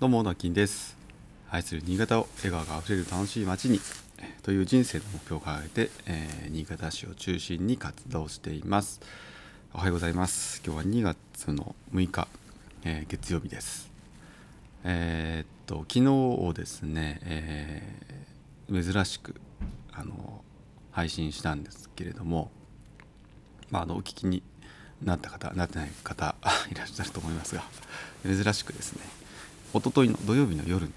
どうもなきんです。愛する新潟を笑顔があふれる楽しい街にという人生の目標を掲げて、えー、新潟市を中心に活動しています。おはようございます。今日は2月の6日、えー、月曜日です。えー、っと昨日ですね、えー、珍しくあの配信したんですけれどもまああのお聞きになった方なってない方 いらっしゃると思いますが珍しくですね一昨日の土曜日の夜に、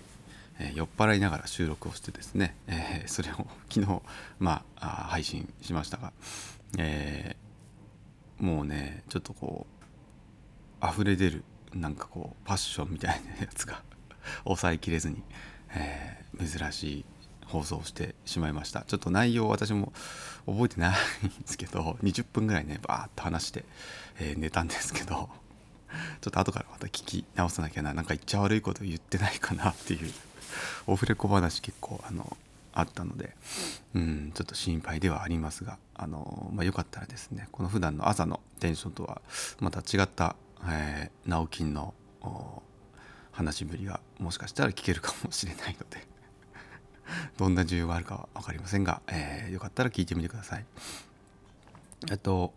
えー、酔っ払いながら収録をしてですね、えー、それを 昨日、まあ、配信しましたが、えー、もうねちょっとこう溢れ出るなんかこうパッションみたいなやつが 抑えきれずに、え、珍しい放送してしまいました。ちょっと内容私も覚えてないんですけど20分ぐらいねバーッと話して、え、寝たんですけど ちょっと後からまた聞き直さなきゃな。なんか言っちゃ悪いこと言ってないかなっていう。オフレコ話結構あのあったので。うんちょっと心配ではありますが。あの、まあ、よかったらですねこの普段の朝のテンションとはまた違った、えー、直金の話しぶりがもしかしたら聞けるかもしれないので。どんな需要があるかは分かりませんが、えー、よかったら聞いてみてください。えっと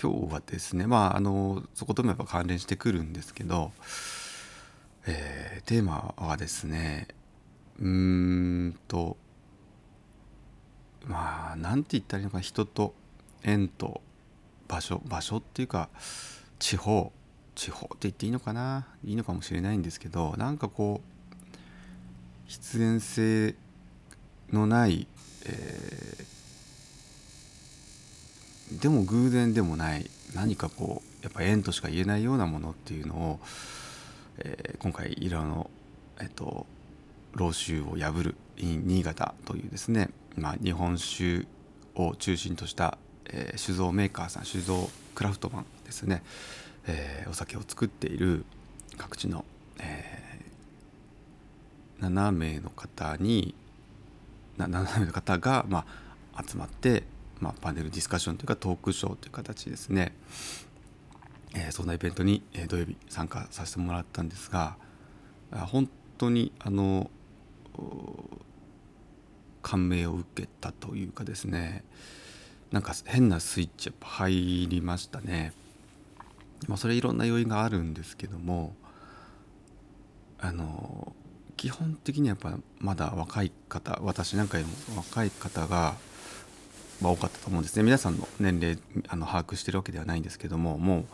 今日はですねまああのそこともやっぱ関連してくるんですけど、えー、テーマはですねうーんとまあなんて言ったらいいのか人と縁と場所場所っていうか地方地方って言っていいのかないいのかもしれないんですけどなんかこう必然性のない、え、でも偶然でもない何かこうやっぱ縁としか言えないようなものっていうのを、えー、今回イラの、えっと、老衆を破る in 新潟というですね、まあ、日本酒を中心とした、えー、酒造メーカーさん酒造クラフトマンですね、えー、お酒を作っている各地の、えー、7名の方に7名の方が、まあ、集まって、まあ、パネルディスカッションというかトークショーという形ですね、えー、そんなイベントに、え、土曜日参加させてもらったんですが本当にあの感銘を受けたというかですねなんか変なスイッチやっぱ入りましたね。まあ、それいろんな要因があるんですけどもあの基本的にはやっぱまだ若い方私なんかよりも若い方が、ま、多かったと思うんですね。皆さんの年齢あの把握してるわけではないんですけどももう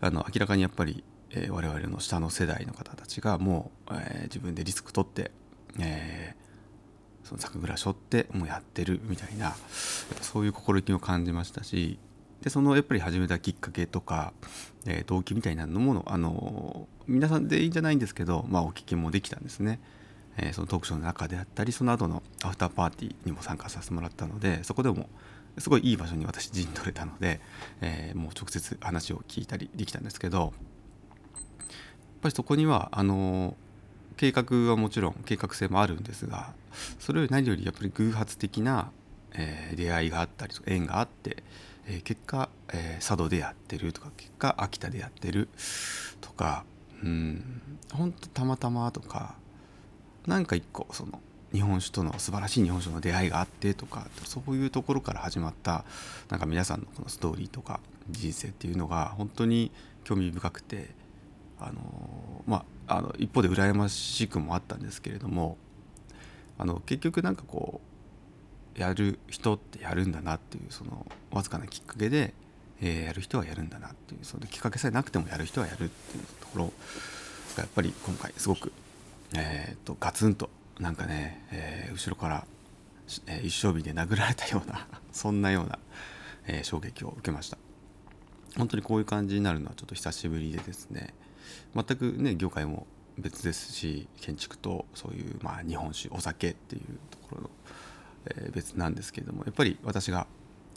あの明らかにやっぱり、えー、我々の下の世代の方たちがもう、えー、自分でリスク取って、えー、その酒蔵背負ってもうやってるみたいなそういう心意気を感じましたしでそのやっぱり始めたきっかけとか、え、動機みたいなものあの皆さんでいいんじゃないんですけど、まあ、お聞きもできたんですね、えー、そのトークショーの中であったりその後のアフターパーティーにも参加させてもらったのでそこでもすごいいい場所に私陣取れたので、えー、もう直接話を聞いたりできたんですけどやっぱりそこにはあの計画はもちろん計画性もあるんですがそれより何よりやっぱり偶発的な、えー、出会いがあったり縁があってえー、結果、えー、佐渡でやってるとか結果秋田でやってるとかうん本当たまたまとか何か一個その日本酒との素晴らしい日本酒の出会いがあってとかそういうところから始まったなんか皆さんのこのストーリーとか人生っていうのが本当に興味深くてあのまああの一方で羨ましくもあったんですけれどもあの結局なんかこうやる人ってやるんだなっていうそのわずかなきっかけで、えー、やる人はやるんだなっていうそのきっかけさえなくてもやる人はやるっていうところがやっぱり今回すごく、えーと、ガツンとなんかね、えー、後ろから、えー、一生日で殴られたような そんなような、えー、衝撃を受けました。本当にこういう感じになるのはちょっと久しぶりでですね。全くね業界も別ですし建築とそういう、まあ、日本酒お酒っていうところのえー、別なんですけれどもやっぱり私が、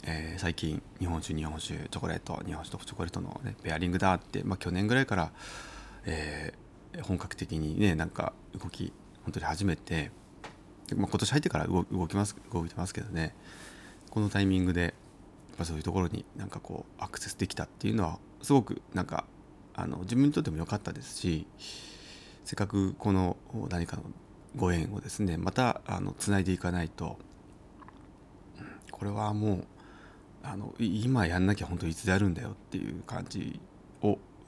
えー、最近日本酒日本酒チョコレート日本酒とチョコレートの、ね、ペアリングだって、まあ、去年ぐらいから、えー、本格的にねなんか動き本当に始めて、まあ、今年入ってから動きます動いてますけどね。このタイミングでやそういうところになんかこうアクセスできたっていうのはすごくなんかあの自分にとっても良かったですしせっかくこの何かのご縁をですねまたあのつないでいかないとこれはもうあの今やんなきゃ本当いつでやるんだよっていう感じ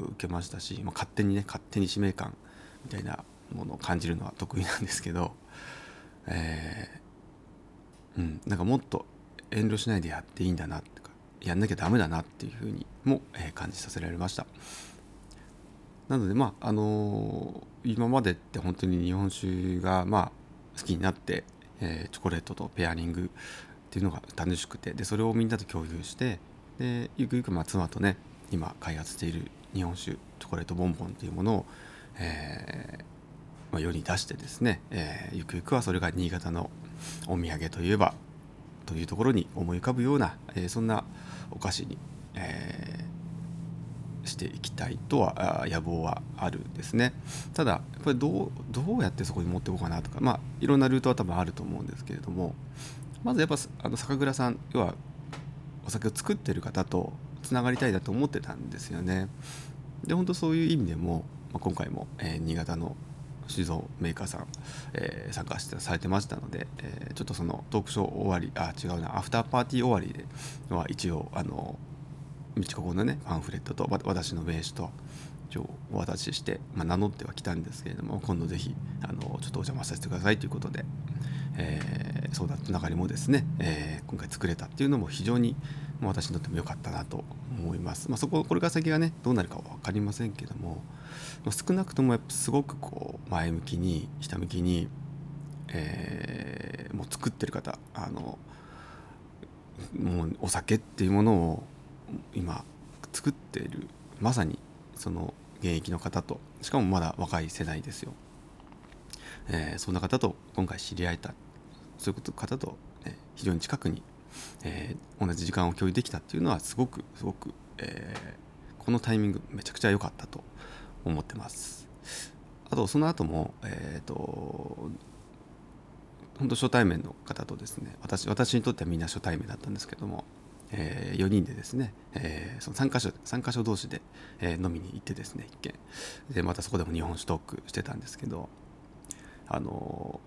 受けましたし、まあ、勝手にね勝手に使命感みたいなものを感じるのは得意なんですけど、えー、うん、なんかもっと遠慮しないでやっていいんだなとかやんなきゃダメだなっていうふうにも、えー、感じさせられました。なのでまああのー、今までって本当に日本酒がまあ好きになって、えー、チョコレートとペアリングっていうのが楽しくてでそれをみんなと共有してでゆくゆくまあ妻とね今開発している日本酒チョコレートボンボンっていうものを、えーまあ、世に出してですね、えー、ゆくゆくはそれが新潟のお土産といえばというところに思い浮かぶような、えー、そんなお菓子に、えー、していきたいとは野望はあるんですね。ただやっぱりどうどうやってそこに持っていこうかなとかまあいろんなルートは多分あると思うんですけれどもまずやっぱあの酒蔵さん要はお酒を作ってる方とつながりたいだと思ってたんですよね。で本当そういう意味でも、まあ、今回も、えー、新潟の酒造メーカーさん、えー、参加してされてましたので、えー、ちょっとそのトークショー終わりあ違うなアフターパーティー終わりでは一応あの道ここのねパンフレットと私の名刺と一応お渡しして、まあ、名乗ってはきたんですけれども今度ぜひあのちょっとお邪魔させてくださいということで、えー、そうだつながりもですね、えー、今回作れたっていうのも非常に私にとっても良かったなと思います。まあ、そここれから先がねどうなるかは分かりませんけども少なくともやっぱすごくこう前向きにひたむきに、えー、もう作ってる方あのもうお酒っていうものを今作っているまさにその現役の方としかもまだ若い世代ですよ、えー、そんな方と今回知り合えたそういう方と、ね、非常に近くにえー、同じ時間を共有できたっていうのはすごくすごく、えー、このタイミングめちゃくちゃ良かったと思ってます。あとその後もえっ、ー、と本当初対面の方とですね私私にとってはみんな初対面だったんですけども、えー、4人でですね、えー、その3か所3か所同士で、えー、飲みに行ってですね一見でまたそこでも日本酒トークしてたんですけどあの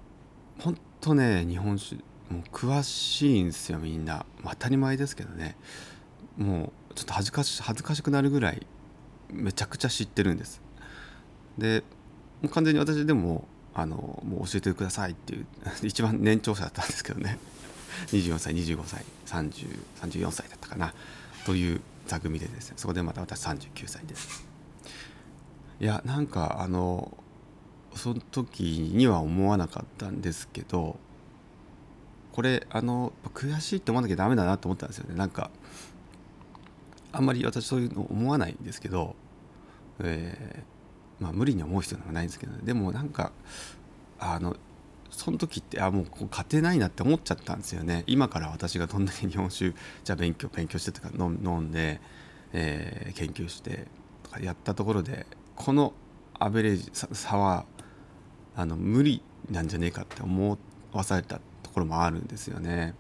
本当ね日本酒もう詳しいんですよみんな、当たり前ですけどね。もうちょっと恥ずかし恥ずかしくなるぐらいめちゃくちゃ知ってるんです。でもう完全に私でもあのもう教えてくださいっていう 一番年長者だったんですけどね。24歳25歳3034歳だったかな。という座組でですね。そこでまた私39歳です。いやなんかあのその時には思わなかったんですけどこれあの悔しいって思わなきゃダメだなと思ったんですよね。なんかあんまり私そういうの思わないんですけど、えー、まあ無理に思う必要はないんですけど、ね、でもなんかあのその時ってあもうこう勝てないなって思っちゃったんですよね。今から私がどんだけ日本酒じゃあ勉強勉強してとか飲んで、えー、研究してとかやったところでこのアベレージ差はあの無理なんじゃねえかって思わされたところもあるんですよね。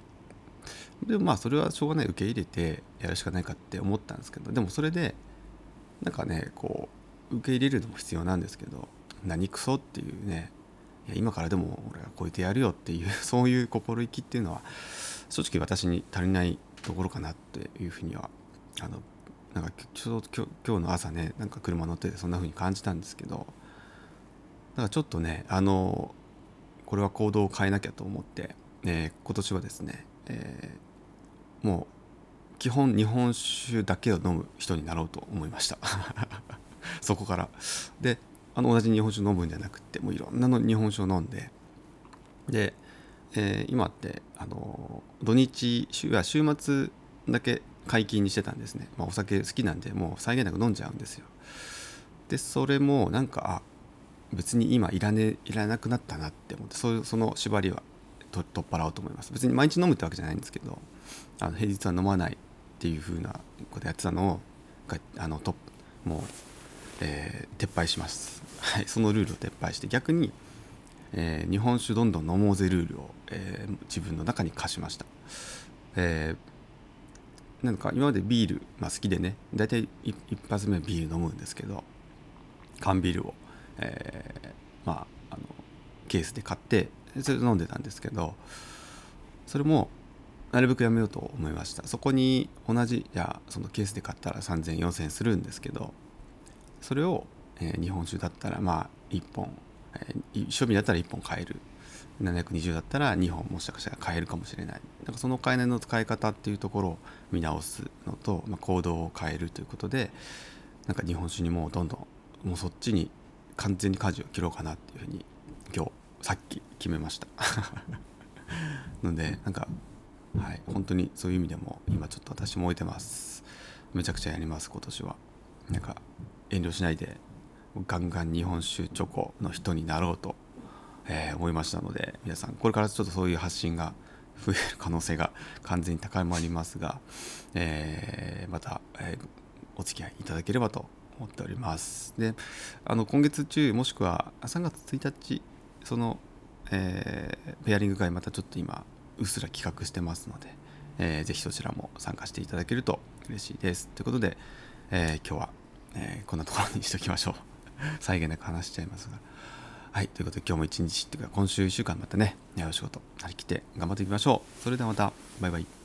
でもまあそれはしょうがない受け入れてやるしかないかって思ったんですけどでもそれでなんかねこう受け入れるのも必要なんですけど何クソっていうねいや今からでも俺は超えてやるよっていう そういう心意気っていうのは正直私に足りないところかなっていうふうにはあのなんかちょうど今日の朝ねなんか車乗っててそんな風に感じたんですけどだからちょっとねあのこれは行動を変えなきゃと思って、えー、今年はですね、えー、もう基本日本酒だけを飲む人になろうと思いました。そこから。であの同じ日本酒飲むんじゃなくてもういろんなの日本酒を飲んでで、えー、今ってあの土日週や週末だけ解禁にしてたんですね、まあ、お酒好きなんでもう際限なく飲んじゃうんですよ。でそれもなんかあ別に今いらねいらなくなったなって思ってそその縛りは取っ払おうと思います。別に毎日飲むってわけじゃないんですけどあの平日は飲まないっていう風なことやってたのをあのともう、えー、撤廃します、はい、そのルールを撤廃して逆に、えー、日本酒どんどん飲もうぜルールを、えー、自分の中に課しました、えー、なんか今までビール、まあ、好きでね大体一発目ビール飲むんですけど缶ビールをえまあ、あのケースで買ってそれ飲んでたんですけどそれもなるべくやめようと思いました。そこに同じじゃあそのケースで買ったら30004000円するんですけどそれを、えー、日本酒だったらまあ1本、えー、庶民だったら1本買える。720だったら2本もしかしたら買えるかもしれない。なんかそのお金の使い方っていうところを見直すのと、まあ、行動を変えるということでなんか日本酒にもうどんどんもうそっちに完全に舵を切ろうかなっていうふうに今日さっき決めました。のでなんかはい本当にそういう意味でも今ちょっと私も置いてます。めちゃくちゃやります今年は。なんか遠慮しないでガンガン日本酒チョコの人になろうとえー、思いましたので皆さんこれからちょっとそういう発信が増える可能性が完全に高まりますが、えー、また、えー、お付き合いいただければと思っております。であの今月中もしくは3月1日その、えー、ペアリング会またちょっと今うっすら企画してますので、えー、ぜひそちらも参加していただけると嬉しいですということで、えー、今日は、えー、こんなところにしておきましょう 再現なく話しちゃいますがはい、ということで今日も一日っていうか今週1週間またね、お仕事張り切って頑張っていきましょう。それではまた、バイバイ。